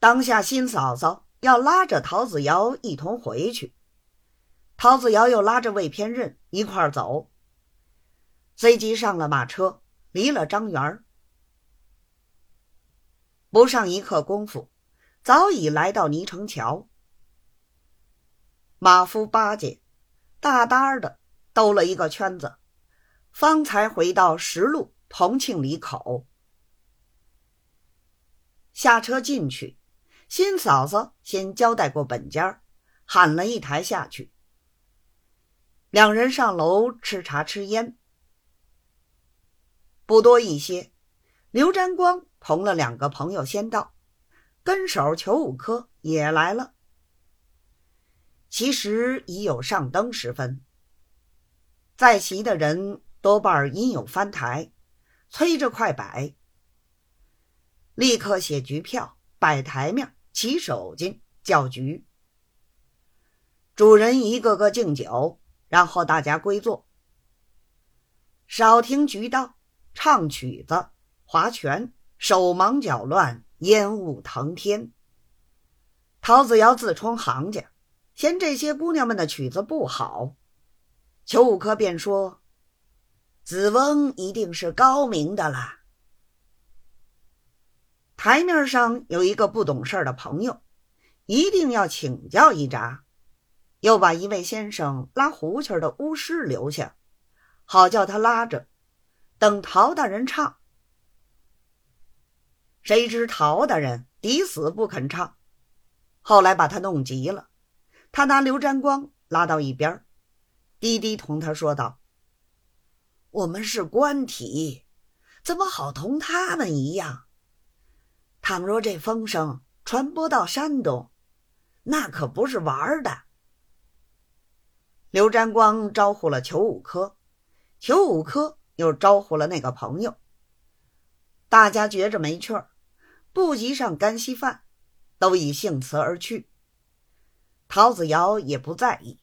当下新嫂嫂要拉着陶子瑶一同回去，陶子瑶又拉着魏天任一块走，随即上了马车，离了张园不上一刻功夫，早已来到泥城桥。马夫八戒大大的兜了一个圈子，方才回到石路同庆里口。下车进去，新嫂嫂先交代过本家，喊了一台下去。两人上楼吃茶吃烟，不多一些，刘占光同了两个朋友先到，跟手裘五科也来了。其实已有上灯时分，在席的人多半因有翻台，催着快摆。立刻写局票，摆台面，起手巾，叫局。主人一个个敬酒，然后大家归坐。少听局道，唱曲子，划拳，手忙脚乱，烟雾腾天。陶子瑶自充行家，嫌这些姑娘们的曲子不好，裘五科便说：“子翁一定是高明的啦。”台面上有一个不懂事的朋友，一定要请教一札，又把一位先生拉胡琴的巫师留下，好叫他拉着，等陶大人唱。谁知陶大人抵死不肯唱，后来把他弄急了，他拿刘占光拉到一边，低低同他说道：“我们是官体，怎么好同他们一样？”倘若这风声传播到山东，那可不是玩的。刘占光招呼了裘五科，裘五科又招呼了那个朋友。大家觉着没趣儿，不及上干稀饭，都以兴辞而去。陶子瑶也不在意，